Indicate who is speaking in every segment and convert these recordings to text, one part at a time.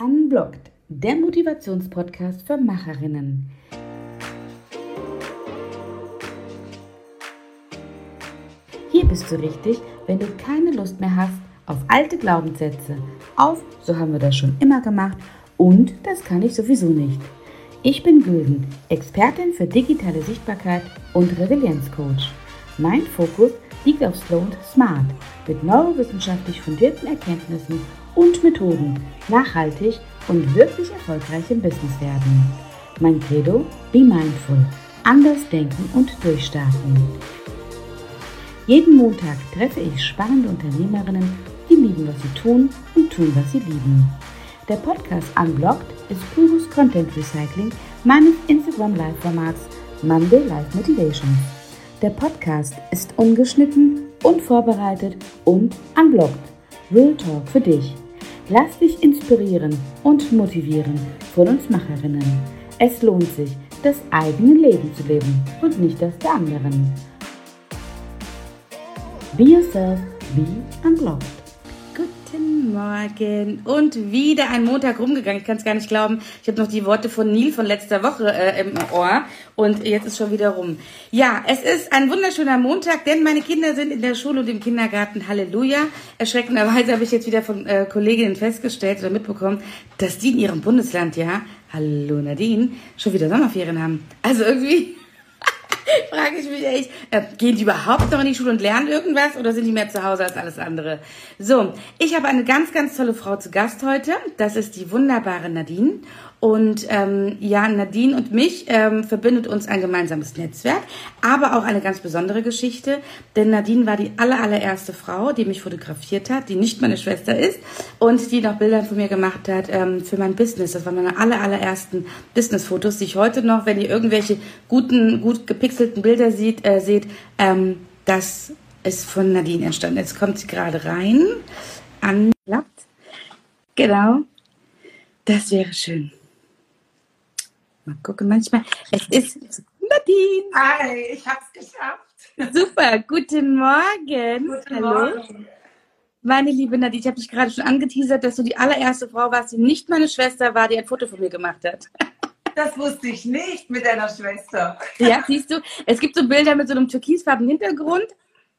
Speaker 1: Unblocked, der Motivationspodcast für Macherinnen. Hier bist du richtig, wenn du keine Lust mehr hast auf alte Glaubenssätze, auf so haben wir das schon immer gemacht und das kann ich sowieso nicht. Ich bin Gülden, Expertin für digitale Sichtbarkeit und Resilienzcoach. Mein Fokus liegt auf Slow und Smart mit neurowissenschaftlich fundierten Erkenntnissen und Methoden nachhaltig und wirklich erfolgreich im Business werden. Mein Credo, be mindful, anders denken und durchstarten. Jeden Montag treffe ich spannende Unternehmerinnen, die lieben, was sie tun und tun, was sie lieben. Der Podcast Unblocked ist pures Content Recycling meines Instagram Live-Formats Monday Live Motivation. Der Podcast ist ungeschnitten, unvorbereitet und unblocked. Real Talk für dich. Lass dich inspirieren und motivieren von uns Macherinnen. Es lohnt sich, das eigene Leben zu leben und nicht das der anderen. Be yourself, be unblocked. Guten Morgen und wieder ein Montag rumgegangen. Ich kann es gar nicht glauben. Ich habe noch die Worte von Neil von letzter Woche äh, im Ohr und jetzt ist schon wieder rum. Ja, es ist ein wunderschöner Montag, denn meine Kinder sind in der Schule und im Kindergarten. Halleluja. Erschreckenderweise habe ich jetzt wieder von äh, Kolleginnen festgestellt oder mitbekommen, dass die in ihrem Bundesland, ja, hallo Nadine, schon wieder Sommerferien haben. Also irgendwie frage ich mich echt, äh, gehen die überhaupt noch in die Schule und lernen irgendwas oder sind die mehr zu Hause als alles andere? So, ich habe eine ganz, ganz tolle Frau zu Gast heute. Das ist die wunderbare Nadine. Und ähm, ja, Nadine und mich ähm, verbindet uns ein gemeinsames Netzwerk, aber auch eine ganz besondere Geschichte. Denn Nadine war die aller, allererste Frau, die mich fotografiert hat, die nicht meine Schwester ist und die noch Bilder von mir gemacht hat ähm, für mein Business. Das waren meine aller, allerersten Business-Fotos, die ich heute noch, wenn ihr irgendwelche guten, gut gepixelten Bilder sieht, äh, seht, ähm, das ist von Nadine entstanden. Jetzt kommt sie gerade rein. Anklappt. Genau. Das wäre schön. Mal gucken, manchmal. Es ist Nadine.
Speaker 2: Hi, ich hab's geschafft.
Speaker 1: Super, guten Morgen.
Speaker 2: Guten
Speaker 1: Hallo.
Speaker 2: Morgen.
Speaker 1: Meine liebe Nadine, ich habe dich gerade schon angeteasert, dass du die allererste Frau warst, die nicht meine Schwester war, die ein Foto von mir gemacht hat.
Speaker 2: Das wusste ich nicht mit deiner Schwester.
Speaker 1: Ja, siehst du, es gibt so Bilder mit so einem türkisfarbenen Hintergrund.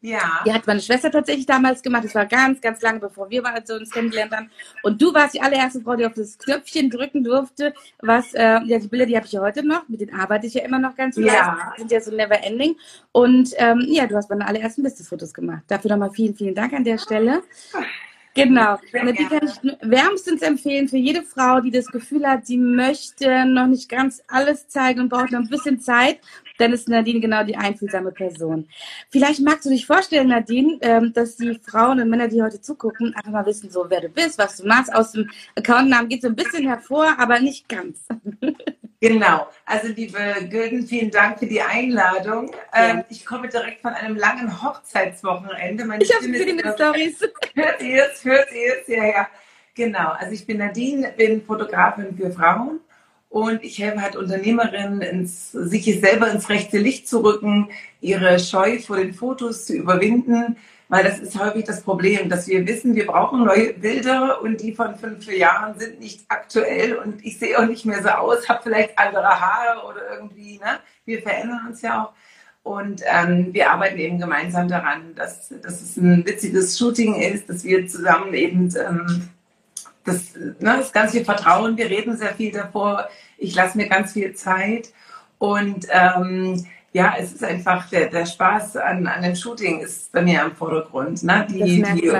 Speaker 2: Ja.
Speaker 1: Die hat meine Schwester tatsächlich damals gemacht. Das war ganz, ganz lange, bevor wir beide so uns kennengelernt haben. Und du warst die allererste Frau, die auf das Knöpfchen drücken durfte. Was, äh, ja, die Bilder, die habe ich ja heute noch. Mit denen arbeite ich ja immer noch ganz viel.
Speaker 2: Ja.
Speaker 1: Die sind ja so never ending. Und ähm, ja, du hast meine allerersten Business-Fotos gemacht. Dafür nochmal vielen, vielen Dank an der Stelle. Genau. Und die kann ich wärmstens empfehlen für jede Frau, die das Gefühl hat, sie möchte noch nicht ganz alles zeigen und braucht noch ein bisschen Zeit. Dann ist Nadine genau die einfühlsame Person. Vielleicht magst du dich vorstellen, Nadine, ähm, dass die Frauen und Männer, die heute zugucken, einfach mal wissen, so wer du bist, was du machst. Aus dem Accountnamen geht so ein bisschen hervor, aber nicht ganz.
Speaker 2: Genau. Also, liebe Gülden, vielen Dank für die Einladung. Ähm, ich komme direkt von einem langen Hochzeitswochenende. Meine
Speaker 1: Ich habe gesehen mit Stories.
Speaker 2: Hört ihr es? Hört ihr es? Ja, ja. Genau. Also ich bin Nadine, bin Fotografin für Frauen und ich helfe halt Unternehmerinnen, ins, sich selber ins rechte Licht zu rücken, ihre Scheu vor den Fotos zu überwinden, weil das ist häufig das Problem, dass wir wissen, wir brauchen neue Bilder und die von fünf Jahren sind nicht aktuell und ich sehe auch nicht mehr so aus, habe vielleicht andere Haare oder irgendwie, ne? Wir verändern uns ja auch. Und ähm, wir arbeiten eben gemeinsam daran, dass, dass es ein witziges Shooting ist, dass wir zusammen eben ähm, das, ne, das ganz viel Vertrauen, wir reden sehr viel davor, ich lasse mir ganz viel Zeit und ähm, ja, es ist einfach der, der Spaß an, an dem Shooting ist bei mir im Vordergrund. Ne? Die, die,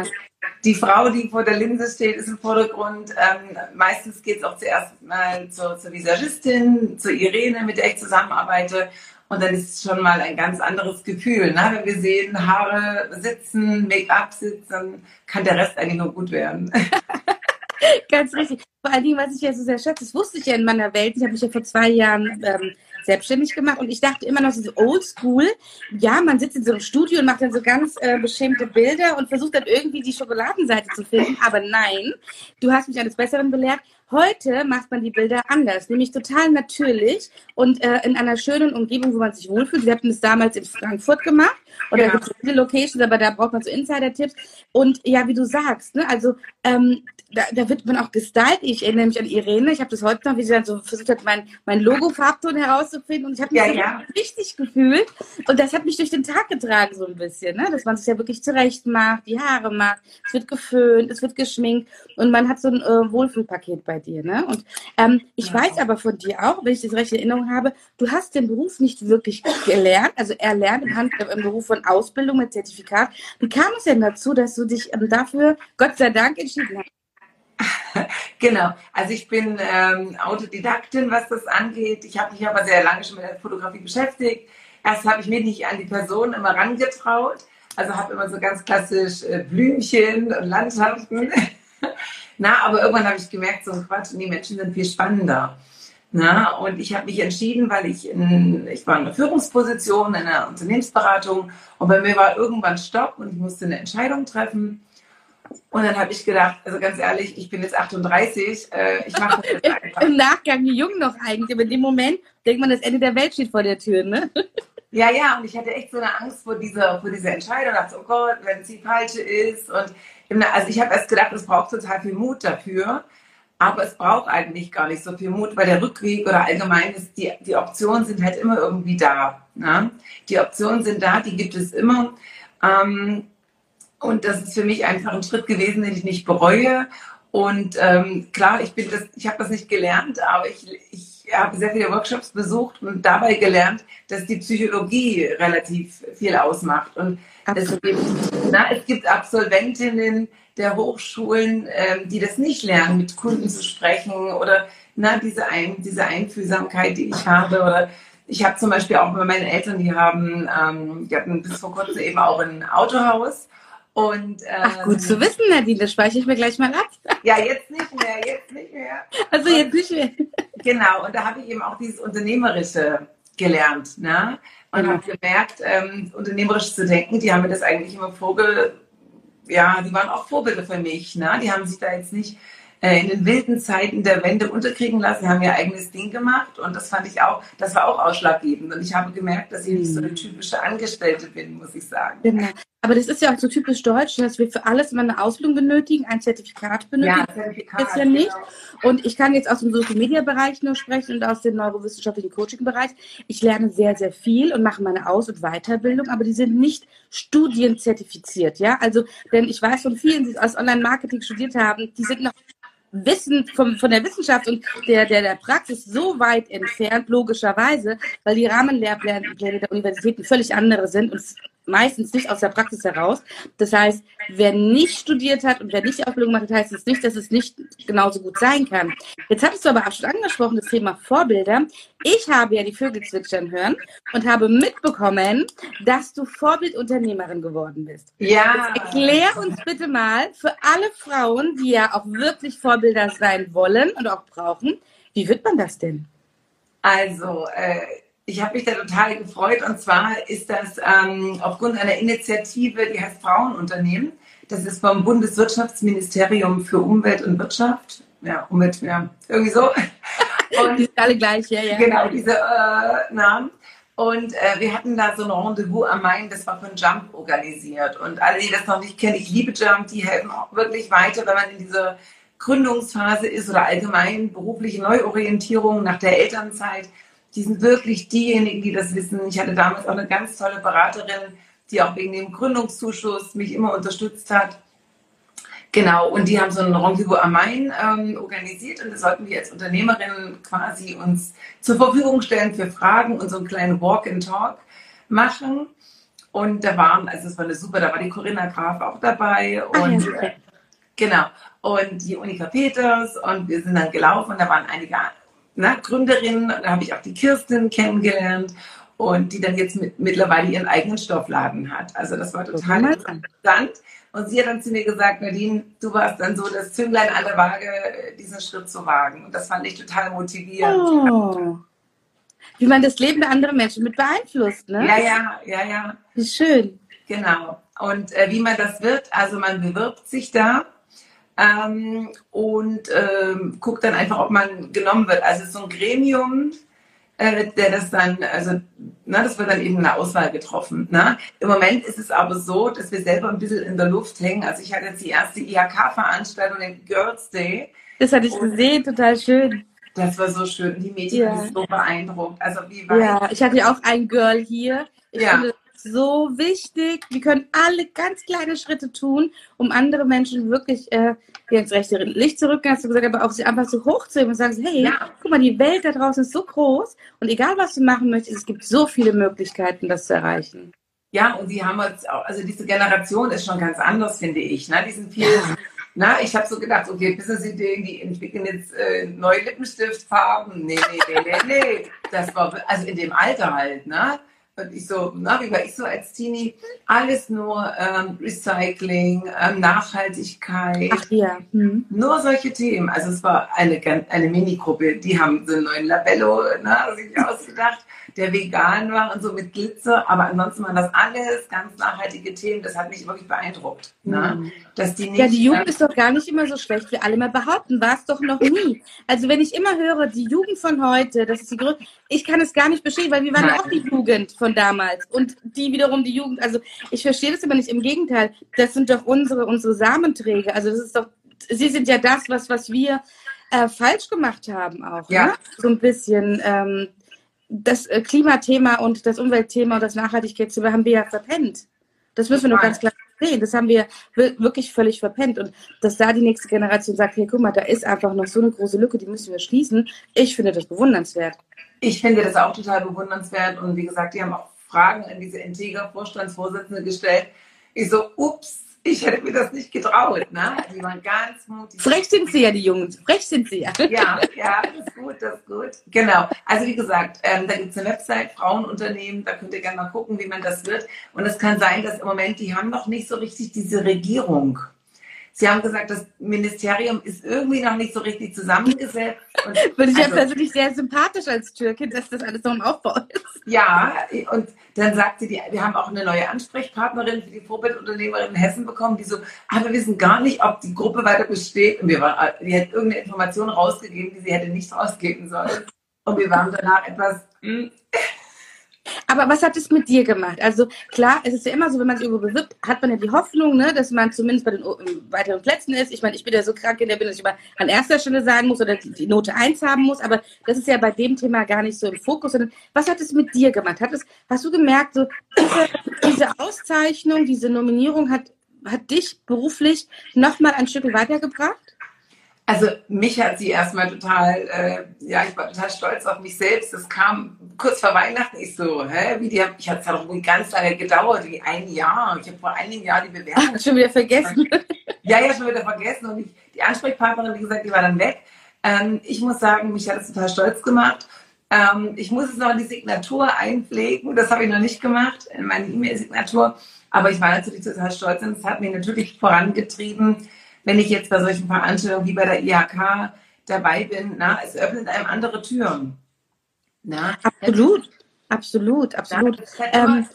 Speaker 2: die Frau, die vor der Linse steht, ist im Vordergrund. Ähm, meistens geht es auch zuerst mal zur, zur Visagistin, zur Irene, mit der ich zusammenarbeite. Und dann ist es schon mal ein ganz anderes Gefühl. Ne? Wenn wir sehen, Haare sitzen, Make-up sitzen, kann der Rest eigentlich nur gut werden.
Speaker 1: Ganz richtig. Vor allen Dingen, was ich ja so sehr schätze, das wusste ich ja in meiner Welt. Ich habe mich ja vor zwei Jahren ähm, selbstständig gemacht und ich dachte immer noch so oldschool. Ja, man sitzt in so einem Studio und macht dann so ganz äh, beschämte Bilder und versucht dann irgendwie die Schokoladenseite zu finden. Aber nein, du hast mich eines Besseren belehrt. Heute macht man die Bilder anders, nämlich total natürlich und äh, in einer schönen Umgebung, wo man sich wohlfühlt. Wir hatten es damals in Frankfurt gemacht oder
Speaker 2: Ja.
Speaker 1: gibt es viele Locations, aber da braucht man so Insider-Tipps. Und ja, wie du sagst, ne, also ähm, da, da, wird man auch gestylt. Ich erinnere mich an Irene. Ich habe das heute noch, wie sie dann so versucht hat, mein, mein Logo-Farbton herauszufinden. Und ich habe mich ja, ja. richtig gefühlt. Und das hat mich durch den Tag getragen, so ein bisschen. Ne? Dass man sich ja wirklich zurecht macht, die Haare macht, es wird geföhnt, es wird geschminkt. Und man hat so ein äh, Wohlfühlpaket bei dir. Ne? Und ähm, ich ja. weiß aber von dir auch, wenn ich das recht in Erinnerung habe, du hast den Beruf nicht wirklich gelernt, also erlernt im, Hand, im Beruf von Ausbildung mit Zertifikat. Wie kam es denn dazu, dass du dich ähm, dafür, Gott sei Dank, entschieden hast?
Speaker 2: Genau, also ich bin ähm, Autodidaktin, was das angeht. Ich habe mich aber sehr lange schon mit der Fotografie beschäftigt. Erst habe ich mich nicht an die Person immer rangetraut. Also habe immer so ganz klassisch äh, Blümchen und Landschaften. Na, aber irgendwann habe ich gemerkt, so Quatsch, die Menschen sind viel spannender. Na, und ich habe mich entschieden, weil ich in, ich war in einer Führungsposition in einer Unternehmensberatung und bei mir war irgendwann Stopp und ich musste eine Entscheidung treffen. Und dann habe ich gedacht, also ganz ehrlich, ich bin jetzt 38, äh, ich mache das jetzt
Speaker 1: einfach. Im Nachgang, wie jung noch eigentlich, aber in dem Moment denkt man, das Ende der Welt steht vor der Tür, ne?
Speaker 2: Ja, ja, und ich hatte echt so eine Angst vor dieser, vor dieser Entscheidung. Ich dachte, oh Gott, wenn sie falsch ist. Und also ich habe erst gedacht, es braucht total viel Mut dafür. Aber es braucht eigentlich gar nicht so viel Mut, weil der Rückweg oder allgemein ist, die, die Optionen sind halt immer irgendwie da. Ne? Die Optionen sind da, die gibt es immer. Ähm, und das ist für mich einfach ein Schritt gewesen, den ich nicht bereue. Und ähm, klar, ich bin das, ich habe das nicht gelernt, aber ich, ich habe sehr viele Workshops besucht und dabei gelernt, dass die Psychologie relativ viel ausmacht. Und es gibt, na, es gibt Absolventinnen der Hochschulen, ähm, die das nicht lernen, mit Kunden zu sprechen oder na, diese, Ein, diese Einfühlsamkeit, die ich habe. Oder ich habe zum Beispiel auch bei meinen Eltern, die haben, ähm, die hatten bis vor kurzem eben auch ein Autohaus und,
Speaker 1: ähm, Ach, gut zu wissen, Nadine, das speichere ich mir gleich mal ab.
Speaker 2: Ja, jetzt nicht mehr, jetzt nicht mehr.
Speaker 1: Also jetzt nicht mehr.
Speaker 2: Genau, und da habe ich eben auch dieses Unternehmerische gelernt. Ne? Und mhm. habe gemerkt, ähm, unternehmerisch zu denken, die haben mir das eigentlich immer vorge... Ja, die waren auch Vorbilder für mich. Ne? Die haben sich da jetzt nicht äh, in den wilden Zeiten der Wende unterkriegen lassen, haben ihr eigenes Ding gemacht und das fand ich auch, das war auch ausschlaggebend und ich habe gemerkt, dass ich nicht so eine typische Angestellte bin, muss ich sagen.
Speaker 1: Genau. Aber das ist ja auch so typisch deutsch, dass wir für alles immer eine Ausbildung benötigen, ein Zertifikat benötigen. Ja, Zertifikat. Ist ja nicht. Genau. Und ich kann jetzt aus dem Social Media Bereich nur sprechen und aus dem neurowissenschaftlichen Coaching Bereich. Ich lerne sehr, sehr viel und mache meine Aus- und Weiterbildung, aber die sind nicht studienzertifiziert, ja. Also, denn ich weiß von vielen, die aus Online-Marketing studiert haben, die sind noch Wissen vom, von der Wissenschaft und der, der, der Praxis so weit entfernt, logischerweise, weil die Rahmenlehrpläne der Universitäten völlig andere sind und meistens nicht aus der Praxis heraus. Das heißt, wer nicht studiert hat und wer nicht Ausbildung macht, heißt es nicht, dass es nicht genauso gut sein kann. Jetzt hattest du aber auch schon angesprochen, das Thema Vorbilder. Ich habe ja die Vögel zwitschern hören und habe mitbekommen, dass du Vorbildunternehmerin geworden bist. Ja. Jetzt erklär uns bitte mal für alle Frauen, die ja auch wirklich Vorbilder sein wollen und auch brauchen, wie wird man das denn?
Speaker 2: Also, äh, ich habe mich da total gefreut und zwar ist das ähm, aufgrund einer Initiative, die heißt Frauenunternehmen. Das ist vom Bundeswirtschaftsministerium für Umwelt und Wirtschaft. Ja, Umwelt, ja, irgendwie so.
Speaker 1: Und die sind alle gleich, ja, ja.
Speaker 2: Genau, diese äh, Namen. Und äh, wir hatten da so ein Rendezvous am Main, das war von Jump organisiert. Und alle, die das noch nicht kennen, ich liebe Jump, die helfen auch wirklich weiter, wenn man in dieser Gründungsphase ist oder allgemein berufliche Neuorientierung nach der Elternzeit die sind wirklich diejenigen, die das wissen. Ich hatte damals auch eine ganz tolle Beraterin, die auch wegen dem Gründungszuschuss mich immer unterstützt hat. Genau, und die haben so ein Rendezvous am Main ähm, organisiert und das sollten wir als Unternehmerinnen quasi uns zur Verfügung stellen für Fragen und so einen kleinen Walk-and-Talk machen. Und da waren, also es war eine super, da war die Corinna Graf auch dabei und Ach, ja, okay. genau, und die Unika Peters und wir sind dann gelaufen und da waren einige na, Gründerin, da habe ich auch die Kirsten kennengelernt und die dann jetzt mit, mittlerweile ihren eigenen Stoffladen hat. Also das war total interessant. Und sie hat dann zu mir gesagt, Nadine, du warst dann so das Zünglein an der Waage, diesen Schritt zu wagen. Und das fand ich total motivierend. Oh.
Speaker 1: Wie man das Leben der anderen Menschen mit beeinflusst, ne?
Speaker 2: Ja, ja, ja, ja.
Speaker 1: Wie schön.
Speaker 2: Genau. Und äh, wie man das wird, also man bewirbt sich da ähm, und ähm, guckt dann einfach, ob man genommen wird. Also so ein Gremium, äh, der das dann, also, na, das wird dann eben eine Auswahl getroffen. Ne? Im Moment ist es aber so, dass wir selber ein bisschen in der Luft hängen. Also ich hatte jetzt die erste IHK-Veranstaltung, den Girls Day.
Speaker 1: Das hatte ich gesehen, total schön.
Speaker 2: Das war so schön. Die Mädchen ja. sind so beeindruckt. Also wie
Speaker 1: weit ja, ich hatte ja auch ein Girl hier. Ich ja. finde so wichtig. Wir können alle ganz kleine Schritte tun, um andere Menschen wirklich äh, ins rechte Licht zu rücken, hast du gesagt, aber auch sie einfach so hochzuheben und sagen, hey, ja. guck mal, die Welt da draußen ist so groß und egal was du machen möchtest, es gibt so viele Möglichkeiten, das zu erreichen.
Speaker 2: Ja, und die haben jetzt auch, also diese Generation ist schon ganz anders, finde ich. Ne? Die sind viel, ja. na, ich habe so gedacht, okay, Business-Ideen, die entwickeln jetzt äh, neue Lippenstiftfarben. Nee, nee, nee, nee, nee. Das war, also in dem Alter halt, ne? Und ich so, na, wie war ich so als Teenie? Alles nur ähm, Recycling, ähm, Nachhaltigkeit.
Speaker 1: Ach ja. Hm.
Speaker 2: Nur solche Themen. Also es war eine, eine Minigruppe, die haben so einen neuen Labello ne, sich ausgedacht der vegan war und so mit Glitzer. Aber ansonsten waren das alles ganz nachhaltige Themen. Das hat mich wirklich beeindruckt. Ne?
Speaker 1: Mhm. Dass die nicht, ja, die Jugend ist doch gar nicht immer so schlecht, wie alle mal behaupten. War es doch noch nie. Also wenn ich immer höre, die Jugend von heute, das ist die größte, ich kann es gar nicht bestätigen, weil wir waren ja auch die Jugend von damals. Und die wiederum die Jugend. Also ich verstehe das immer nicht. Im Gegenteil, das sind doch unsere, unsere Samenträger. Also das ist doch, sie sind ja das, was, was wir äh, falsch gemacht haben auch. Ja. Ne? So ein bisschen. Ähm, das äh, Klimathema und das Umweltthema und das Nachhaltigkeitsthema haben wir ja verpennt. Das müssen wir nur ganz klar sehen. Das haben wir wirklich völlig verpennt. Und dass da die nächste Generation sagt, hey, guck mal, da ist einfach noch so eine große Lücke, die müssen wir schließen. Ich finde das bewundernswert.
Speaker 2: Ich finde das auch total bewundernswert. Und wie gesagt, die haben auch Fragen an diese Integra-Vorstandsvorsitzende gestellt. Ich so, ups, ich hätte mir das nicht getraut. Ne? Die waren ganz mutig.
Speaker 1: Frech sind sie ja, die Jungen. Frech sind sie ja.
Speaker 2: Ja, ja, das ist gut, das ist gut. Genau. Also wie gesagt, ähm, da gibt es eine Website, Frauenunternehmen, da könnt ihr gerne mal gucken, wie man das wird. Und es kann sein, dass im Moment, die haben noch nicht so richtig diese Regierung. Sie haben gesagt, das Ministerium ist irgendwie noch nicht so richtig zusammengesetzt.
Speaker 1: Und Finde ich also, ja persönlich sehr sympathisch als Türkin, dass das alles so im Aufbau ist.
Speaker 2: Ja, und dann sagte die, wir haben auch eine neue Ansprechpartnerin für die Vorbildunternehmerin in Hessen bekommen, die so, aber wir wissen gar nicht, ob die Gruppe weiter besteht. Und wir waren, die hat irgendeine Information rausgegeben, die sie hätte nicht rausgeben sollen. Und wir waren danach etwas, hm,
Speaker 1: aber was hat es mit dir gemacht? Also klar, es ist ja immer so, wenn man sich irgendwo bewirbt, hat man ja die Hoffnung, ne, dass man zumindest bei den weiteren Plätzen ist. Ich meine, ich bin ja so krank in der Bindung, dass ich immer an erster Stelle sein muss oder die, Note 1 haben muss, aber das ist ja bei dem Thema gar nicht so im Fokus. Sondern was hat es mit dir gemacht? Hat es, hast du gemerkt, so diese, diese Auszeichnung, diese Nominierung hat, hat dich beruflich nochmal ein Stück weitergebracht?
Speaker 2: Also mich hat sie erstmal total, äh, ja, ich war total stolz auf mich selbst. Das kam kurz vor Weihnachten. Ich so, hä, wie die, ich hatte es doch irgendwie ganz lange gedauert, wie ein Jahr. Ich habe vor einigen Jahren die Bewerbung.
Speaker 1: Ach, schon wieder vergessen.
Speaker 2: Ja, ja, schon wieder vergessen. Und ich, die Ansprechpartnerin, wie gesagt, die war dann weg. Ähm, ich muss sagen, mich hat es total stolz gemacht. Ähm, ich muss es noch in die Signatur einpflegen. Das habe ich noch nicht gemacht, in meine E-Mail-Signatur. Aber ich war natürlich total stolz und es hat mich natürlich vorangetrieben wenn ich jetzt bei solchen Veranstaltungen wie bei der IHK dabei bin, na, es öffnet einem andere Türen.
Speaker 1: Na? Absolut, absolut, absolut.
Speaker 2: Das, halt ähm,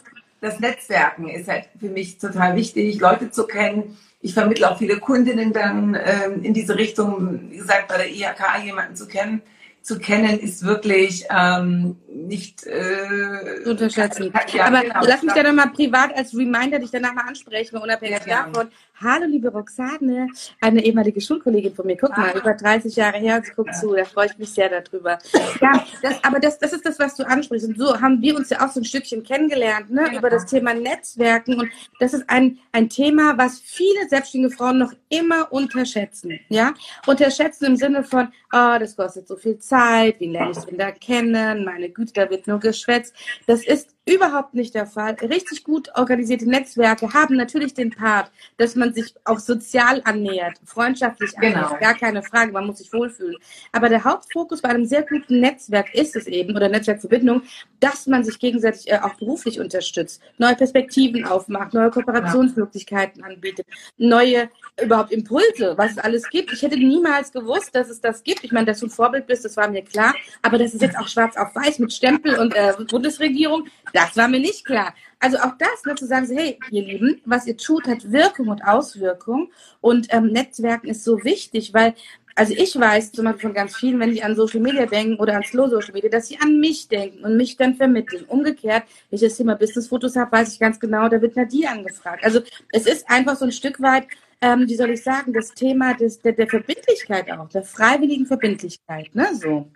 Speaker 2: das Netzwerken ist halt für mich total wichtig, Leute zu kennen. Ich vermittle auch viele Kundinnen dann ähm, in diese Richtung, wie gesagt, bei der IHK jemanden zu kennen, zu kennen, ist wirklich ähm, nicht
Speaker 1: äh, unterschätzen. Ja, Aber genau, lass mich da nochmal privat als Reminder dich danach mal ansprechen, unabhängig ja, davon. Hallo, liebe Roxane, eine ehemalige Schulkollegin von mir. Guck mal, über 30 Jahre her und sie guckt zu. Da freue ich mich sehr darüber. Ja, das, aber das, das ist das, was du ansprichst. Und so haben wir uns ja auch so ein Stückchen kennengelernt, ne, ja. über das Thema Netzwerken. Und das ist ein, ein Thema, was viele selbstständige Frauen noch immer unterschätzen. Ja, unterschätzen im Sinne von, oh, das kostet so viel Zeit. Wie lerne ich den da kennen? Meine Güte, da wird nur geschwätzt. Das ist Überhaupt nicht der Fall. Richtig gut organisierte Netzwerke haben natürlich den Part, dass man sich auch sozial annähert, freundschaftlich annähert. Genau. Gar keine Frage, man muss sich wohlfühlen. Aber der Hauptfokus bei einem sehr guten Netzwerk ist es eben, oder Netzwerkverbindung, dass man sich gegenseitig äh, auch beruflich unterstützt, neue Perspektiven aufmacht, neue Kooperationsmöglichkeiten ja. anbietet, neue überhaupt Impulse, was es alles gibt. Ich hätte niemals gewusst, dass es das gibt. Ich meine, dass du ein Vorbild bist, das war mir klar. Aber das ist jetzt auch schwarz auf weiß mit Stempel und äh, Bundesregierung, das war mir nicht klar. Also auch das, ne, zu sagen, hey, ihr Lieben, was ihr tut, hat Wirkung und Auswirkung. Und ähm, Netzwerken ist so wichtig, weil Also ich weiß zum Beispiel von ganz vielen, wenn die an Social Media denken oder an Slow Social Media, dass sie an mich denken und mich dann vermitteln. Umgekehrt, wenn ich das Thema Business-Fotos habe, weiß ich ganz genau, da wird Nadine angefragt. Also es ist einfach so ein Stück weit, ähm, wie soll ich sagen, das Thema des, der, der Verbindlichkeit auch, der freiwilligen Verbindlichkeit, ne, so.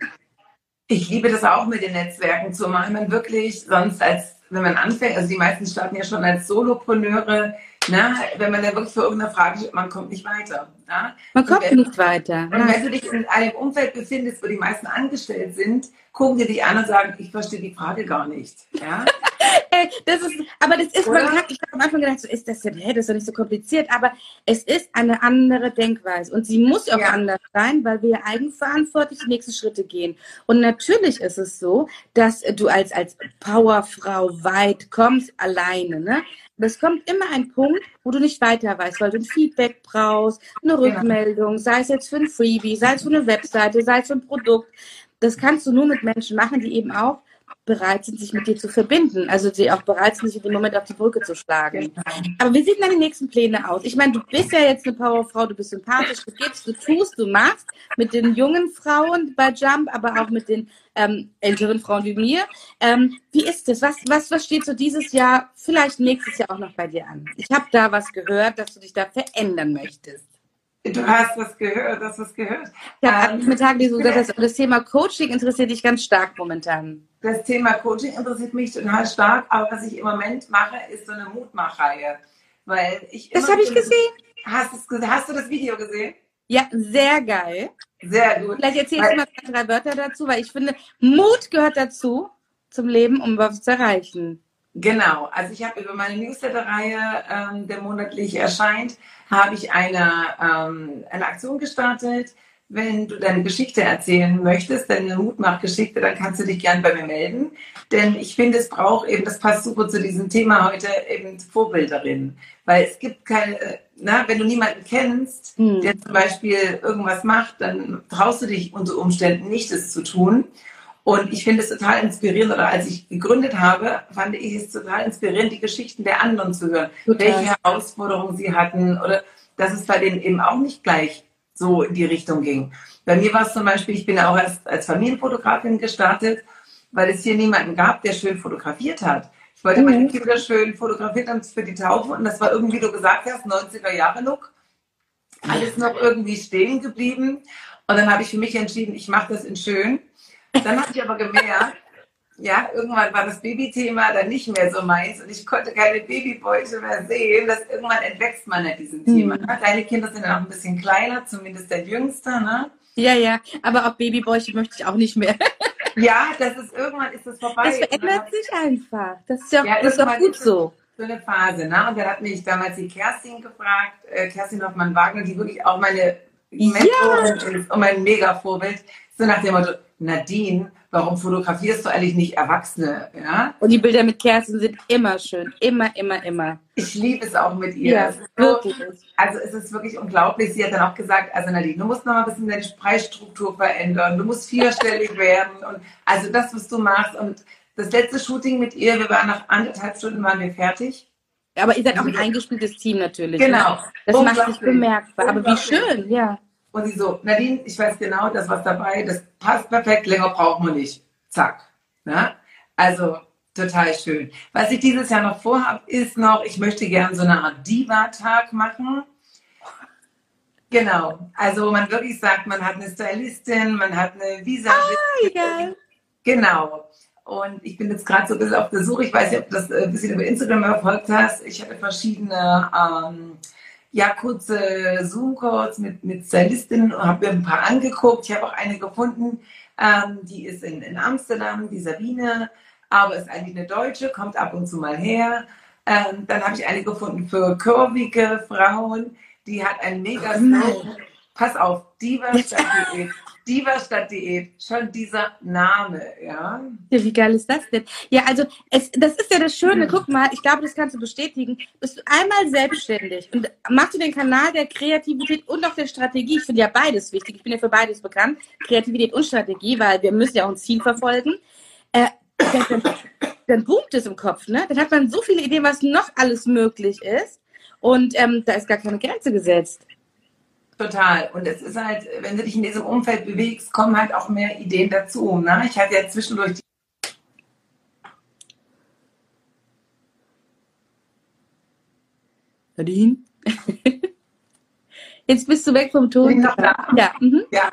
Speaker 2: Ich liebe das auch mit den Netzwerken zu machen. Man wirklich sonst als, wenn man anfängt, also die meisten starten ja schon als Solopreneure, na, wenn man da wirklich für irgendeine Frage steht, man kommt nicht weiter. Na?
Speaker 1: Man kommt wenn, nicht weiter.
Speaker 2: Und wenn du dich in einem Umfeld befindest, wo die meisten angestellt sind, gucken dir dich an und sagen, ich verstehe die Frage gar nicht. Ja?
Speaker 1: das ist, aber das ist, man hat, ich habe am Anfang gedacht, so ist das denn, hey, das ist doch nicht so kompliziert, aber es ist eine andere Denkweise und sie muss auch ja. anders sein, weil wir eigenverantwortlich die nächsten Schritte gehen. Und natürlich ist es so, dass du als, als Powerfrau weit kommst, alleine, ne? Es kommt immer ein Punkt, wo du nicht weiter weißt, weil du ein Feedback brauchst, eine Rückmeldung, sei es jetzt für ein Freebie, sei es für eine Webseite, sei es für ein Produkt. Das kannst du nur mit Menschen machen, die eben auch bereit sind, sich mit dir zu verbinden. Also die auch bereit sind, sich in dem Moment auf die Brücke zu schlagen. Aber wie sehen deine nächsten Pläne aus? Ich meine, du bist ja jetzt eine Powerfrau, du bist sympathisch, du gibst, du tust, du machst mit den jungen Frauen bei Jump, aber auch mit den ähm, älteren Frauen wie mir. Ähm, wie ist das? Was, was, was steht so dieses Jahr, vielleicht nächstes Jahr auch noch bei dir an? Ich habe da was gehört, dass du dich da verändern möchtest.
Speaker 2: Du hast was gehört, hast was gehört.
Speaker 1: Ja, ähm, mit Tagen, die so gesagt hast, das Thema Coaching interessiert dich ganz stark momentan.
Speaker 2: Das Thema Coaching interessiert mich total stark, aber was ich im Moment mache, ist so eine Mutmachreihe. Weil ich
Speaker 1: das habe ich gesehen.
Speaker 2: Hast, hast du das Video gesehen?
Speaker 1: Ja, sehr geil.
Speaker 2: Sehr gut.
Speaker 1: Vielleicht erzählst du mal drei Wörter dazu, weil ich finde, Mut gehört dazu zum Leben, um was zu erreichen.
Speaker 2: Genau, also ich habe über meine Newsletter-Reihe, ähm, der monatlich erscheint, habe ich eine, ähm, eine Aktion gestartet. Wenn du deine Geschichte erzählen möchtest, deine Mutmachgeschichte, dann kannst du dich gern bei mir melden. Denn ich finde, es braucht eben, das passt super zu diesem Thema heute, eben Vorbilderinnen. Weil es gibt keine, na, wenn du niemanden kennst, hm. der zum Beispiel irgendwas macht, dann traust du dich unter Umständen nicht, es zu tun. Und ich finde es total inspirierend, oder als ich gegründet habe, fand ich es total inspirierend, die Geschichten der anderen zu hören, total. welche Herausforderungen sie hatten oder dass es bei denen eben auch nicht gleich so in die Richtung ging. Bei mir war es zum Beispiel, ich bin ja auch erst als Familienfotografin gestartet, weil es hier niemanden gab, der schön fotografiert hat. Ich wollte mhm. meine Kinder schön fotografiert haben für die Taufe und das war irgendwie, du gesagt hast, 90er Jahre Look. Alles noch irgendwie stehen geblieben. Und dann habe ich für mich entschieden, ich mache das in schön dann habe ich aber gemerkt, ja, irgendwann war das Babythema dann nicht mehr so meins und ich konnte keine Babybeute mehr sehen. Das, irgendwann entwächst man ja diesem Thema. Ne? Deine Kinder sind ja noch ein bisschen kleiner, zumindest der Jüngste, ne?
Speaker 1: Ja, ja, aber auch Babybäuche möchte ich auch nicht mehr.
Speaker 2: ja, das ist irgendwann ist das vorbei.
Speaker 1: Das verändert sich einfach. Das ist ja, ja das ist auch gut so.
Speaker 2: So eine Phase, ne? Und dann hat mich damals die Kerstin gefragt, äh, Kerstin Hoffmann-Wagner, die wirklich auch meine Mentorin ja. ist und mein Mega-Vorbild. So nach dem Motto, Nadine, warum fotografierst du eigentlich nicht Erwachsene? Ja?
Speaker 1: Und die Bilder mit Kerstin sind immer schön. Immer, immer, immer.
Speaker 2: Ich liebe es auch mit ihr. Ja, wirklich. also es ist wirklich unglaublich. Sie hat dann auch gesagt, also Nadine, du musst noch mal ein bisschen deine Preisstruktur verändern. Du musst vierstellig werden. Und also das, was du machst. Und das letzte Shooting mit ihr, wir waren nach anderthalb Stunden waren wir fertig.
Speaker 1: Aber ihr seid auch ein eingespieltes Team natürlich.
Speaker 2: Genau.
Speaker 1: Das macht sich bemerkbar. Aber wie schön, ja.
Speaker 2: Und sie so, Nadine, ich weiß genau, das was dabei, das passt perfekt, länger brauchen wir nicht. Zack. Ja? Also total schön. Was ich dieses Jahr noch vorhabe, ist noch, ich möchte gerne so eine Art Diva-Tag machen. Genau. Also man wirklich sagt, man hat eine Stylistin, man hat eine Visagistin. Ah, genau. Und ich bin jetzt gerade so ein bisschen auf der Suche. Ich weiß nicht, ob du das ein bisschen über Instagram verfolgt hast. Ich hatte verschiedene ähm, ja, kurze Zoom-Calls mit, mit Stylistinnen und habe mir ein paar angeguckt. Ich habe auch eine gefunden, ähm, die ist in, in Amsterdam, die Sabine, aber ist eigentlich eine Deutsche, kommt ab und zu mal her. Ähm, dann habe ich eine gefunden für kurvige Frauen, die hat einen mega Slogan. Pass auf, Diva statt Diät. Diva statt Diät. Schon dieser Name, ja.
Speaker 1: Ja, wie geil ist das denn? Ja, also es, das ist ja das Schöne. Guck mal, ich glaube, das kannst du bestätigen. Bist du einmal selbstständig und machst du den Kanal der Kreativität und auch der Strategie. Ich finde ja beides wichtig. Ich bin ja für beides bekannt. Kreativität und Strategie, weil wir müssen ja auch ein Ziel verfolgen. Äh, dann, dann boomt es im Kopf, ne? Dann hat man so viele Ideen, was noch alles möglich ist. Und ähm, da ist gar keine Grenze gesetzt.
Speaker 2: Total. Und es ist halt, wenn du dich in diesem Umfeld bewegst, kommen halt auch mehr Ideen dazu. Ne? Ich hatte ja zwischendurch die
Speaker 1: Nadine? Jetzt bist du weg vom Ton.
Speaker 2: noch da? Ja. Mhm. ja.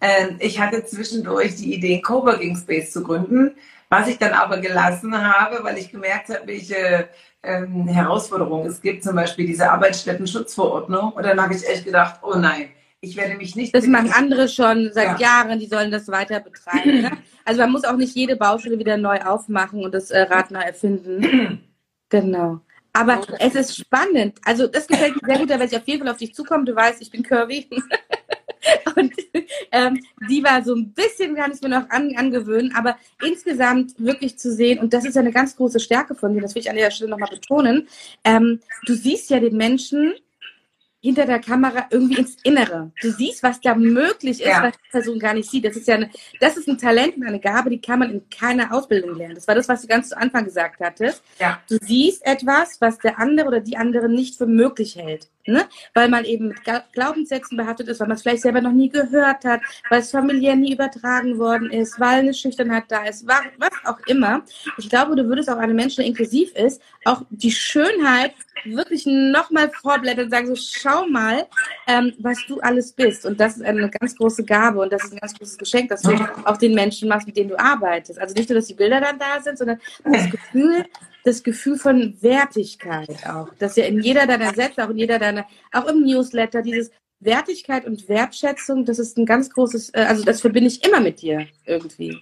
Speaker 2: Ähm, ich hatte zwischendurch die Idee, Coworking Space zu gründen, was ich dann aber gelassen habe, weil ich gemerkt habe, welche ähm, Herausforderungen es gibt, zum Beispiel diese Arbeitsstätten-Schutzverordnung. Und dann habe ich echt gedacht, oh nein, ich werde mich nicht.
Speaker 1: Das machen andere schon seit ja. Jahren, die sollen das weiter betreiben. Ne? Also man muss auch nicht jede Baustelle wieder neu aufmachen und das äh, Rad neu erfinden. genau. Aber es ist spannend. Also das gefällt mir sehr gut, da werde ich auf jeden Fall auf dich zukommen. Du weißt, ich bin Curvy. Und ähm, die war so ein bisschen, kann ich mir noch an, angewöhnen, aber insgesamt wirklich zu sehen, und das ist ja eine ganz große Stärke von dir, das will ich an der Stelle nochmal betonen, ähm, du siehst ja den Menschen hinter der Kamera irgendwie ins Innere. Du siehst, was da möglich ist, ja. was die Person gar nicht sieht. Das ist ja eine, das ist ein Talent und eine Gabe, die kann man in keiner Ausbildung lernen. Das war das, was du ganz zu Anfang gesagt hattest. Ja. Du siehst etwas, was der andere oder die andere nicht für möglich hält. Ne? Weil man eben mit Glaubenssätzen behaftet ist, weil man es vielleicht selber noch nie gehört hat, weil es familiär nie übertragen worden ist, weil eine Schüchternheit da ist, was, auch immer. Ich glaube, du würdest auch einem Menschen, der inklusiv ist, auch die Schönheit wirklich nochmal vorblättern und sagen, so schau mal, ähm, was du alles bist. Und das ist eine ganz große Gabe und das ist ein ganz großes Geschenk, dass du auch den Menschen machst, mit denen du arbeitest. Also nicht nur, dass die Bilder dann da sind, sondern das Gefühl, das Gefühl von Wertigkeit auch. Dass ja in jeder deiner Sätze, auch in jeder deiner, auch im Newsletter, dieses Wertigkeit und Wertschätzung, das ist ein ganz großes, äh, also das verbinde ich immer mit dir irgendwie.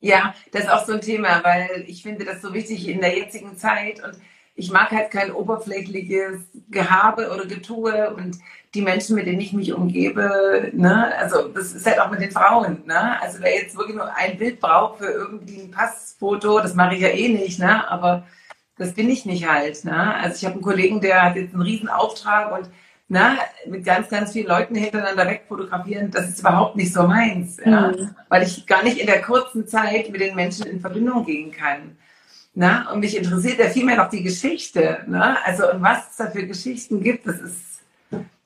Speaker 2: Ja, das ist auch so ein Thema, weil ich finde das so wichtig in der jetzigen Zeit und ich mag halt kein oberflächliches Gehabe oder Getue und die Menschen, mit denen ich mich umgebe, ne, also das ist halt auch mit den Frauen, ne, also wer jetzt wirklich nur ein Bild braucht für irgendwie ein Passfoto, das mache ich ja eh nicht, ne, aber das bin ich nicht halt, ne, also ich habe einen Kollegen, der hat jetzt einen riesen Auftrag und na, mit ganz, ganz vielen Leuten hintereinander wegfotografieren, das ist überhaupt nicht so meins, ja? Mhm. weil ich gar nicht in der kurzen Zeit mit den Menschen in Verbindung gehen kann. Na? Und mich interessiert ja vielmehr noch die Geschichte. Na? Also und was es da für Geschichten gibt, das ist,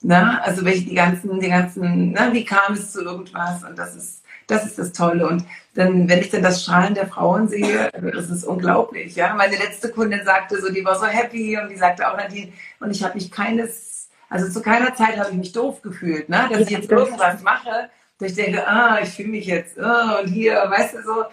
Speaker 2: na? also welche die ganzen, die ganzen, na, wie kam es zu irgendwas und das ist, das ist das Tolle. Und dann, wenn ich dann das Strahlen der Frauen sehe, das ist unglaublich. Ja, meine letzte Kundin sagte so, die war so happy und die sagte auch Nadine, und ich habe mich keines, also zu keiner Zeit habe ich mich doof gefühlt, ne? dass ich jetzt irgendwas mache, dass ich denke, ah, ich fühle mich jetzt, oh, und hier, weißt du so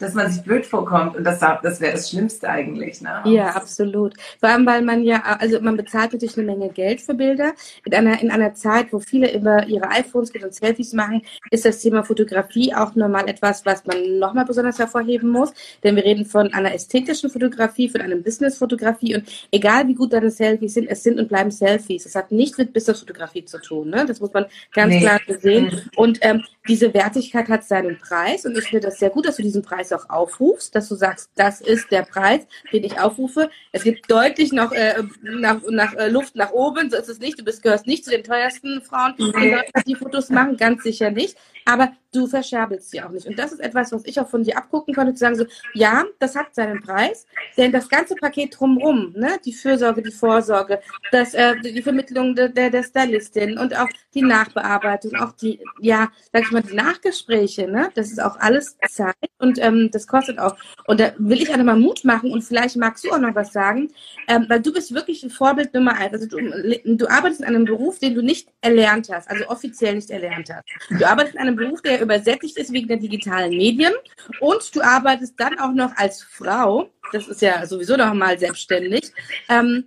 Speaker 2: dass man sich blöd vorkommt und das, das wäre das Schlimmste eigentlich. Ne?
Speaker 1: Ja, absolut. Vor allem, weil man ja, also man bezahlt natürlich eine Menge Geld für Bilder. In einer, in einer Zeit, wo viele über ihre iPhones gehen und Selfies machen, ist das Thema Fotografie auch nochmal etwas, was man nochmal besonders hervorheben muss. Denn wir reden von einer ästhetischen Fotografie, von einem Business-Fotografie und egal wie gut deine Selfies sind, es sind und bleiben Selfies. Es hat nichts mit Business-Fotografie zu tun. Ne? Das muss man ganz nee. klar sehen. Und ähm, diese Wertigkeit hat seinen Preis und ich finde das sehr gut, dass du diesen Preis auch aufrufst, dass du sagst, das ist der Preis, den ich aufrufe. Es gibt deutlich noch äh, nach, nach äh, Luft nach oben, so ist es nicht. Du bist, gehörst nicht zu den teuersten Frauen, die, die Fotos machen, ganz sicher nicht. Aber du verscherbelst sie auch nicht. Und das ist etwas, was ich auch von dir abgucken konnte, zu sagen so, ja, das hat seinen Preis, denn das ganze Paket drumherum, ne, die Fürsorge, die Vorsorge, das, äh, die Vermittlung der, der, der Stylistin und auch die Nachbearbeitung, auch die, ja, sag ich mal, die Nachgespräche, ne, das ist auch alles Zeit und ähm, das kostet auch. Und da will ich auch nochmal Mut machen und vielleicht magst du auch noch was sagen, ähm, weil du bist wirklich ein Vorbild Nummer eins. Also du, du arbeitest in einem Beruf, den du nicht erlernt hast, also offiziell nicht erlernt hast. Du arbeitest in einem Beruf, der übersättigt ist wegen der digitalen Medien. Und du arbeitest dann auch noch als Frau, das ist ja sowieso noch mal selbstständig. Ähm,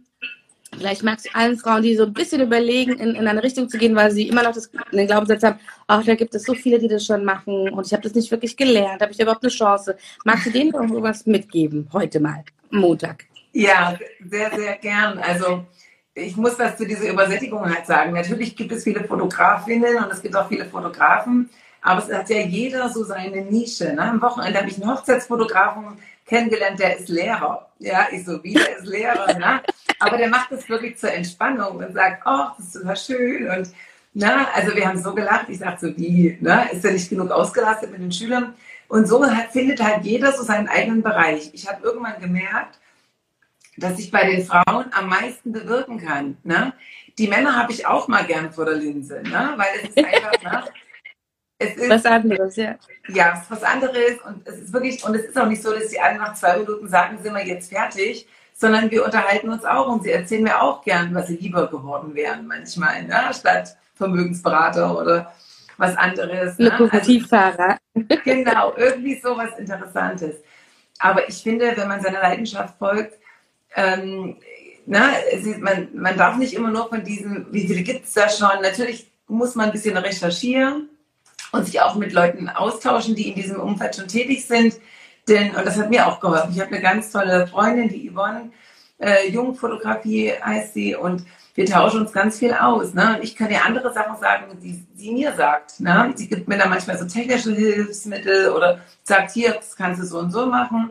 Speaker 1: vielleicht magst du allen Frauen, die so ein bisschen überlegen, in, in eine Richtung zu gehen, weil sie immer noch das, den Glaubenssatz haben, ach, da gibt es so viele, die das schon machen und ich habe das nicht wirklich gelernt, habe ich überhaupt eine Chance. Magst du denen noch was mitgeben, heute mal, Montag?
Speaker 2: Ja, sehr, sehr gern. Also ich muss was zu dieser Übersättigung halt sagen. Natürlich gibt es viele Fotografinnen und es gibt auch viele Fotografen, aber es hat ja jeder so seine Nische. Ne? Am Wochenende habe ich einen Hochzeitsfotografen kennengelernt, der ist Lehrer. Ja, ich so, wie, der ist Lehrer. Ne? Aber der macht das wirklich zur Entspannung und sagt, oh, das ist super schön. Und na, also wir haben so gelacht. Ich sagte so, wie, ne? ist er nicht genug ausgelastet mit den Schülern? Und so hat, findet halt jeder so seinen eigenen Bereich. Ich habe irgendwann gemerkt, dass ich bei den Frauen am meisten bewirken kann. Ne? die Männer habe ich auch mal gern vor der Linse, ne? weil es ist einfach, ne?
Speaker 1: Es ist, was anderes, ja.
Speaker 2: Ja, es ist was anderes und es ist wirklich, und es ist auch nicht so, dass die alle nach zwei Minuten sagen, sind wir jetzt fertig, sondern wir unterhalten uns auch und sie erzählen mir auch gern, was sie lieber geworden wären manchmal, ne? statt Vermögensberater oder was anderes.
Speaker 1: Ne? Lokomotivfahrer.
Speaker 2: Also, genau, irgendwie so was Interessantes. Aber ich finde, wenn man seiner Leidenschaft folgt, ähm, na, ist, man, man darf nicht immer nur von diesen, wie viele gibt es da schon? Natürlich muss man ein bisschen recherchieren und sich auch mit Leuten austauschen, die in diesem Umfeld schon tätig sind. Denn, und das hat mir auch geholfen. Ich habe eine ganz tolle Freundin, die Yvonne, äh, Jungfotografie heißt sie, und wir tauschen uns ganz viel aus. Ne? Ich kann ihr andere Sachen sagen, die sie mir sagt. Ne? Sie gibt mir dann manchmal so technische Hilfsmittel oder sagt, hier, das kannst du so und so machen.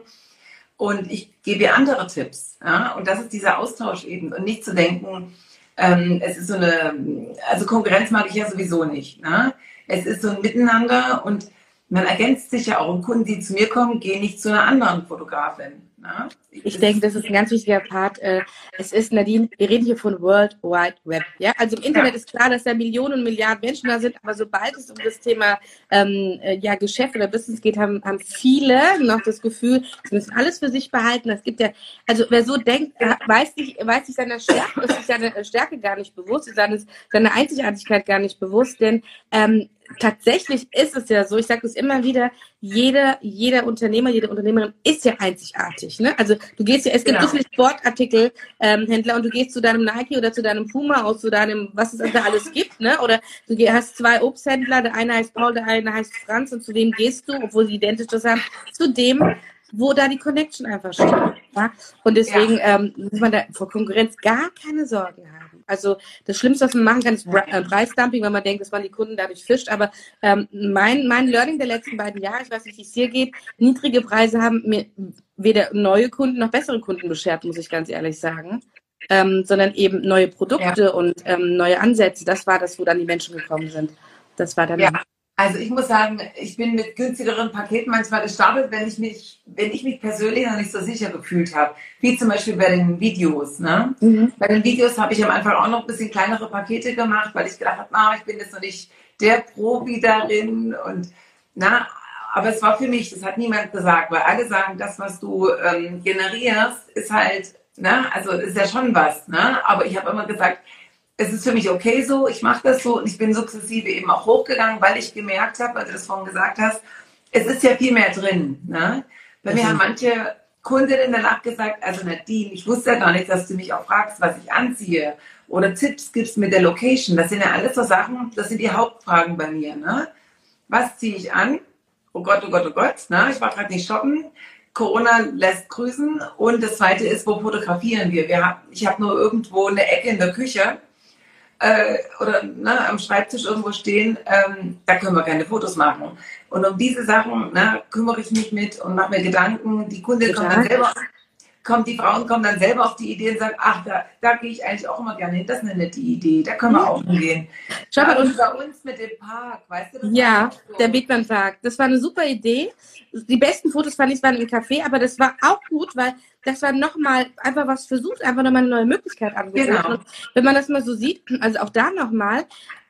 Speaker 2: Und ich gebe ihr andere Tipps. Ja? Und das ist dieser Austausch eben. Und nicht zu denken, ähm, es ist so eine, also Konkurrenz mag ich ja sowieso nicht. Ne? Es ist so ein Miteinander und man ergänzt sich ja auch. Und Kunden, die zu mir kommen, gehen nicht zu einer anderen Fotografin.
Speaker 1: Ne? Ich denke, das ist ein ganz wichtiger Part. Äh, es ist, Nadine, wir reden hier von World Wide Web. Ja? Also im Internet ja. ist klar, dass da Millionen und Milliarden Menschen da sind, aber sobald es um das Thema ähm, äh, ja, Geschäft oder Business geht, haben, haben viele noch das Gefühl, sie müssen alles für sich behalten. Es gibt ja, also wer so denkt, weiß sich, weiß sich seiner Stärke, ist sich seine Stärke gar nicht bewusst, ist seine, seine Einzigartigkeit gar nicht bewusst, denn ähm, tatsächlich ist es ja so, ich sage es immer wieder, jeder, jeder Unternehmer, jede Unternehmerin ist ja einzigartig. Ne? Also du gehst ja, es gibt genau. so viele Sportartikelhändler ähm, und du gehst zu deinem Nike oder zu deinem Puma aus, zu deinem, was es da alles gibt, ne? Oder du hast zwei Obsthändler, der eine heißt Paul, der eine heißt Franz und zu dem gehst du, obwohl sie identisch das haben, zu dem, wo da die Connection einfach steht. Ja? Und deswegen ja. ähm, muss man da vor Konkurrenz gar keine Sorgen haben. Also das Schlimmste, was man machen kann, ist äh, Preisdumping, wenn man denkt, dass man die Kunden dadurch fischt. Aber ähm, mein, mein Learning der letzten beiden Jahre, ich weiß nicht, wie es hier geht, niedrige Preise haben mir weder neue Kunden noch bessere Kunden beschert, muss ich ganz ehrlich sagen. Ähm, sondern eben neue Produkte ja. und ähm, neue Ansätze. Das war das, wo dann die Menschen gekommen sind. Das war dann.
Speaker 2: Ja. Also ich muss sagen, ich bin mit günstigeren Paketen manchmal gestartet, wenn ich mich, wenn ich mich persönlich noch nicht so sicher gefühlt habe. Wie zum Beispiel bei den Videos. Ne? Mhm. Bei den Videos habe ich am Anfang auch noch ein bisschen kleinere Pakete gemacht, weil ich gedacht habe, ah, ich bin jetzt noch nicht der Profi darin und na, aber es war für mich, das hat niemand gesagt, weil alle sagen, das, was du ähm, generierst, ist halt, ne, also ist ja schon was, ne? Aber ich habe immer gesagt, es ist für mich okay so, ich mache das so und ich bin sukzessive eben auch hochgegangen, weil ich gemerkt habe, weil du das vorhin gesagt hast, es ist ja viel mehr drin. Ne? Bei mir haben manche Kundinnen danach gesagt, also Nadine, ich wusste ja gar nicht, dass du mich auch fragst, was ich anziehe oder Tipps gibst mit der Location. Das sind ja alles so Sachen, das sind die Hauptfragen bei mir. Ne? Was ziehe ich an? Oh Gott, oh Gott, oh Gott. Ne? Ich war gerade nicht shoppen. Corona lässt grüßen. Und das Zweite ist, wo fotografieren wir? wir ich habe nur irgendwo eine Ecke in der Küche äh, oder ne, am Schreibtisch irgendwo stehen, ähm, da können wir keine Fotos machen. Und um diese Sachen ne, kümmere ich mich mit und mache mir Gedanken. Die Kunde kommt dann selber, kommt, die Frauen kommen dann selber auf die Idee und sagen, ach, da, da gehe ich eigentlich auch immer gerne hin. Das ist eine nette Idee, da können wir auch hingehen.
Speaker 1: Schau mal, und bei uns mit dem Park, weißt du? Das ja, so. der Bigman Park. Das war eine super Idee. Die besten Fotos fand ich waren im Café, aber das war auch gut, weil das war nochmal einfach was versucht, einfach nochmal eine neue Möglichkeit anzubieten. Genau. wenn man das mal so sieht, also auch da nochmal,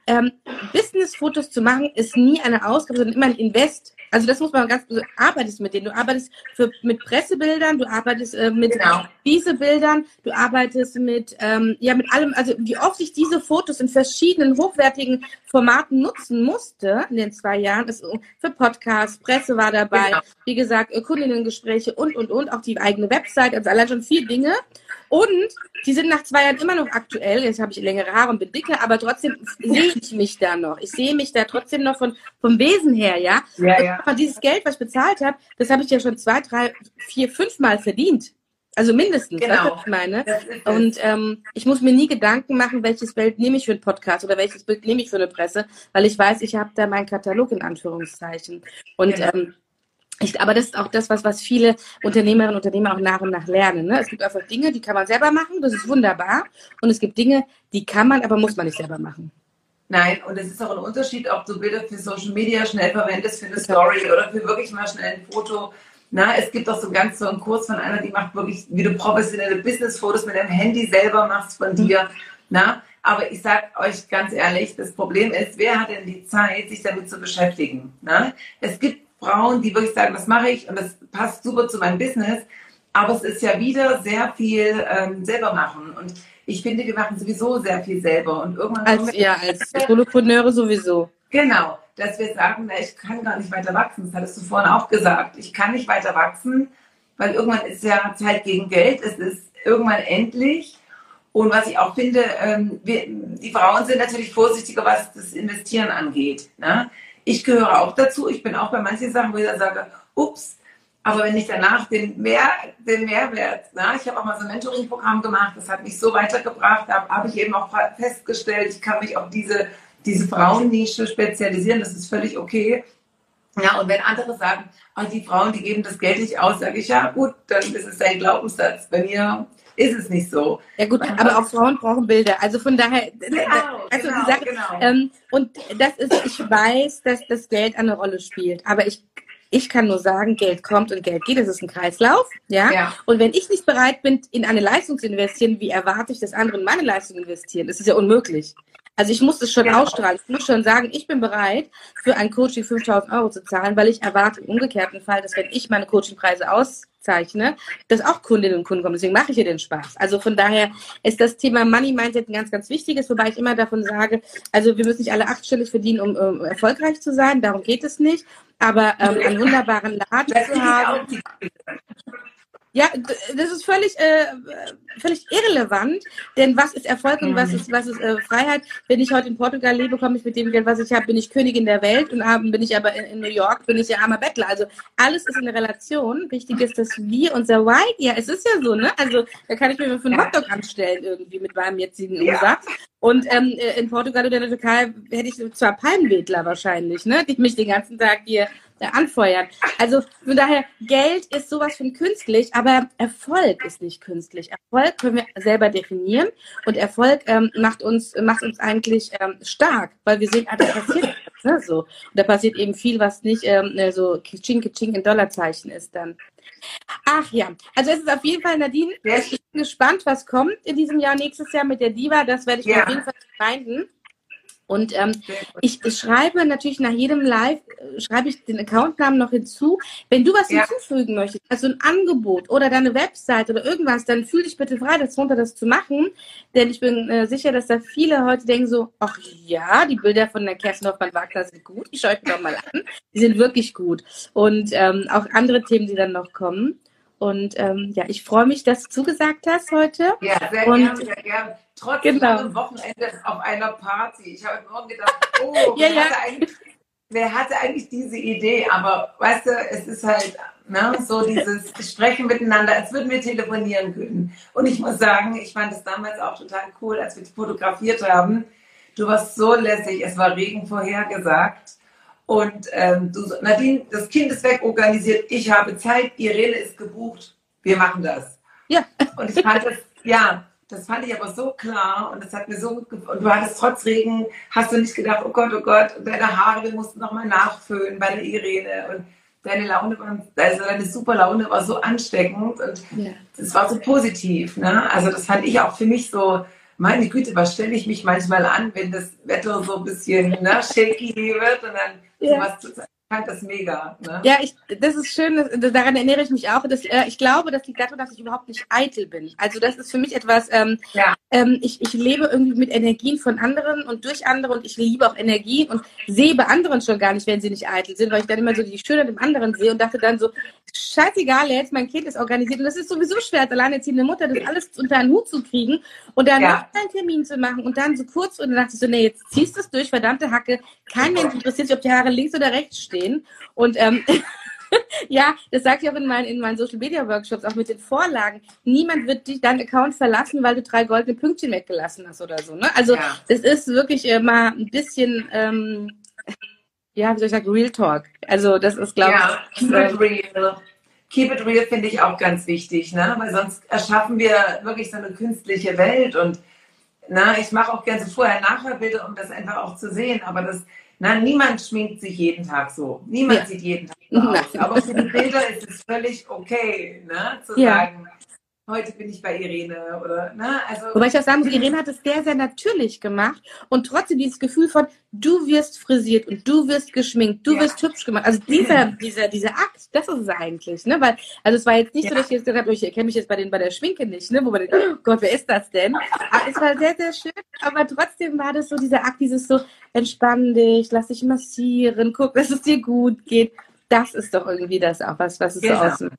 Speaker 1: ähm, Business-Fotos zu machen, ist nie eine Ausgabe, sondern immer ein Invest. Also das muss man ganz, du arbeitest mit denen. Du arbeitest für, mit Pressebildern, du arbeitest äh, mit genau. Wiesebildern, du arbeitest mit, ähm, ja, mit allem, also wie oft ich diese Fotos in verschiedenen hochwertigen Formaten nutzen musste in den zwei Jahren, ist für Podcasts, Presse war dabei, genau. wie gesagt, Kundinnengespräche und, und, und, auch die eigene Website, also allein schon vier Dinge. Und die sind nach zwei Jahren immer noch aktuell. Jetzt habe ich längere Haare und bin dicker, aber trotzdem sehe ich mich da noch. Ich sehe mich da trotzdem noch von, vom Wesen her, ja. ja, ja. Und dieses Geld, was ich bezahlt habe, das habe ich ja schon zwei, drei, vier, fünf Mal verdient. Also mindestens, genau. was ich meine. Und ähm, ich muss mir nie Gedanken machen, welches Bild nehme ich für einen Podcast oder welches Bild nehme ich für eine Presse, weil ich weiß, ich habe da meinen Katalog in Anführungszeichen. Und genau. ähm, ich, aber das ist auch das, was, was viele Unternehmerinnen und Unternehmer auch nach und nach lernen. Ne? Es gibt einfach Dinge, die kann man selber machen, das ist wunderbar. Und es gibt Dinge, die kann man, aber muss man nicht selber machen.
Speaker 2: Nein, und es ist auch ein Unterschied, ob du Bilder für Social Media schnell verwendest, für eine Story oder für wirklich mal schnell ein Foto. Na, es gibt auch so ganz so einen Kurs von einer, die macht wirklich, wie du professionelle Business-Fotos mit dem Handy selber machst von dir. Na, Aber ich sage euch ganz ehrlich, das Problem ist, wer hat denn die Zeit, sich damit zu beschäftigen? Ne? Es gibt Frauen, die wirklich sagen, das mache ich und das passt super zu meinem Business. Aber es ist ja wieder sehr viel ähm, selber machen. Und ich finde, wir machen sowieso sehr viel selber. Und irgendwann
Speaker 1: als, ja, als Solopreneure sowieso.
Speaker 2: Genau, dass wir sagen, na, ich kann gar nicht weiter wachsen. Das hattest du vorhin auch gesagt. Ich kann nicht weiter wachsen, weil irgendwann ist ja Zeit gegen Geld. Es ist irgendwann endlich. Und was ich auch finde, ähm, wir, die Frauen sind natürlich vorsichtiger, was das Investieren angeht. Ne? Ich gehöre auch dazu. Ich bin auch bei manchen Sachen, wo ich dann sage, ups, aber wenn ich danach den, Mehr, den Mehrwert, na, ich habe auch mal so ein Mentoring-Programm gemacht, das hat mich so weitergebracht, da habe ich eben auch festgestellt, ich kann mich auf diese, diese Frauennische spezialisieren, das ist völlig okay. Ja, und wenn andere sagen, oh, die Frauen, die geben das Geld nicht aus, sage ich, ja gut, dann ist es dein Glaubenssatz. Bei mir ist es nicht so.
Speaker 1: Ja gut, aber auch Frauen brauchen Bilder. Also von daher, genau, also genau, Sache, genau. Ähm, und das ist, ich weiß, dass das Geld eine Rolle spielt, aber ich ich kann nur sagen, Geld kommt und Geld geht. Das ist ein Kreislauf. Ja? ja. Und wenn ich nicht bereit bin, in eine Leistung zu investieren, wie erwarte ich, dass andere in meine Leistung investieren? Das ist ja unmöglich. Also ich muss das schon genau. ausstrahlen. Ich muss schon sagen, ich bin bereit, für ein Coaching 5000 Euro zu zahlen, weil ich erwarte im umgekehrten Fall, dass wenn ich meine Coachingpreise auszeichne, dass auch Kundinnen und Kunden kommen. Deswegen mache ich hier den Spaß. Also von daher ist das Thema Money Mindset ein ganz, ganz wichtiges, wobei ich immer davon sage, also wir müssen nicht alle achtstellig verdienen, um, um erfolgreich zu sein. Darum geht es nicht. Aber ähm, einen wunderbaren Laden zu haben. Ja, das ist völlig, äh, völlig irrelevant, denn was ist Erfolg und was ist, was ist äh, Freiheit? Wenn ich heute in Portugal lebe, komme ich mit dem Geld, was ich habe, bin ich Königin der Welt und abend bin ich aber in, in, New York, bin ich ja armer Bettler. Also alles ist in der Relation. Wichtig ist, dass wir unser Why, ja, es ist ja so, ne? Also da kann ich mir für einen Hotdog anstellen irgendwie mit meinem jetzigen Umsatz. Ja. Und ähm, in Portugal oder in der Türkei hätte ich zwar Palmwedler wahrscheinlich, ne, die mich den ganzen Tag hier äh, anfeuern. Also von daher, Geld ist sowas von künstlich, aber Erfolg ist nicht künstlich. Erfolg können wir selber definieren und Erfolg ähm, macht uns macht uns eigentlich ähm, stark, weil wir sehen, ah, da passiert ne, so. Und da passiert eben viel, was nicht ähm, so Kitsching, Kitsching in Dollarzeichen ist dann. Ach ja, also es ist auf jeden Fall, Nadine, ich bin gespannt, was kommt in diesem Jahr, nächstes Jahr mit der Diva. Das werde ich ja. auf jeden Fall reminden. Und ähm, ich, schreibe natürlich nach jedem Live, äh, schreibe ich den Accountnamen noch hinzu. Wenn du was ja. hinzufügen möchtest, also ein Angebot oder deine Website oder irgendwas, dann fühl dich bitte frei, das runter das zu machen. Denn ich bin äh, sicher, dass da viele heute denken so, ach ja, die Bilder von der Kerstin Hoffmann-Wagner sind gut, ich schaue mir doch mal an. Die sind wirklich gut. Und ähm, auch andere Themen, die dann noch kommen. Und ähm, ja, ich freue mich, dass du zugesagt hast heute.
Speaker 2: Ja, sehr gerne, sehr gerne. Trotz genau. Wochenende auf einer Party. Ich habe morgen gedacht, oh, ja, wer, ja. Hatte wer, hatte eigentlich diese Idee? Aber weißt du, es ist halt ne, so dieses Sprechen miteinander, als würden wir telefonieren können. Und ich muss sagen, ich fand es damals auch total cool, als wir fotografiert haben. Du warst so lässig, es war Regen vorhergesagt. Und ähm, du, Nadine, das Kind ist wegorganisiert, ich habe Zeit, Irene ist gebucht, wir machen das. Ja. Und ich fand das, ja, das fand ich aber so klar und das hat mir so gut gefallen. Und du hattest trotz Regen, hast du nicht gedacht, oh Gott, oh Gott, deine Haare, wir mussten nochmal nachfüllen bei der Irene und deine Laune war, also deine super Laune war so ansteckend und es ja. war so positiv. Ne? Also das fand ich auch für mich so, meine Güte, was stelle ich mich manchmal an, wenn das Wetter so ein bisschen ne, shaky wird und dann ja. sowas zu fand das mega. Ne?
Speaker 1: Ja, ich, das ist schön, das, daran erinnere ich mich auch. Dass, äh, ich glaube, das liegt daran, dass ich überhaupt nicht eitel bin. Also das ist für mich etwas, ähm, ja. ähm, ich, ich lebe irgendwie mit Energien von anderen und durch andere und ich liebe auch Energien und sehe bei anderen schon gar nicht, wenn sie nicht eitel sind, weil ich dann immer so die Schönheit im anderen sehe und dachte dann so, scheißegal, jetzt mein Kind ist organisiert und das ist sowieso schwer, als alleinerziehende Mutter das alles unter einen Hut zu kriegen und dann ja. einen Termin zu machen und dann so kurz und dann dachte ich so, nee, jetzt ziehst du es durch, verdammte Hacke, kein Mensch interessiert sich, ob die Haare links oder rechts stehen sehen. Und ähm, ja, das sage ich auch in meinen, in meinen Social Media Workshops, auch mit den Vorlagen. Niemand wird dich deinen Account verlassen, weil du drei goldene Pünktchen weggelassen hast oder so. Ne? Also ja. das ist wirklich äh, mal ein bisschen, ähm, ja, wie soll ich sagen, Real Talk. Also das ist, glaube ja,
Speaker 2: ich. Keep it real. Keep it real finde ich auch ganz wichtig, ne? Weil sonst erschaffen wir wirklich so eine künstliche Welt und na, ich mache auch gerne so Vorher-Nachher-Bilder, um das einfach auch zu sehen. Aber das na, niemand schminkt sich jeden Tag so. Niemand ja. sieht jeden Tag so aus. Aber für die Bilder ist es völlig okay, ne, zu ja. sagen, heute bin ich bei Irene oder ne?
Speaker 1: Also Wobei ich auch sagen muss, Irene hat es sehr, sehr natürlich gemacht und trotzdem dieses Gefühl von du wirst frisiert und du wirst geschminkt, du ja. wirst hübsch gemacht. Also dieser, dieser, dieser Akt, das ist es eigentlich, ne? Weil, also es war jetzt nicht ja. so, dass ich jetzt gesagt habe, ich erkenne mich jetzt bei den bei der Schminke nicht, ne? Wo man denkt, oh Gott, wer ist das denn? Aber es war sehr, sehr schön, aber trotzdem war das so dieser Akt, dieses so, entspann dich, lass dich massieren, guck, dass es dir gut geht. Das ist doch irgendwie das auch was, was es genau. so ausmacht.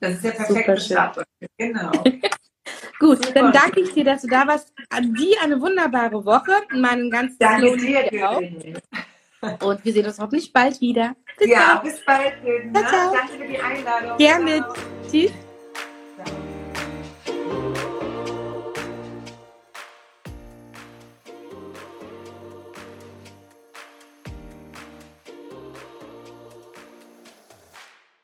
Speaker 2: Das ist der perfekte Start. Genau.
Speaker 1: Gut, Super. dann danke ich dir, dass du da warst. An dir eine wunderbare Woche. Meinen ganzen
Speaker 2: Danke dir,
Speaker 1: Und wir sehen uns hoffentlich bald wieder.
Speaker 2: Bis ja, dann. bis bald. Ciao, ciao. Danke für die Einladung.
Speaker 1: Gerne. Tschüss.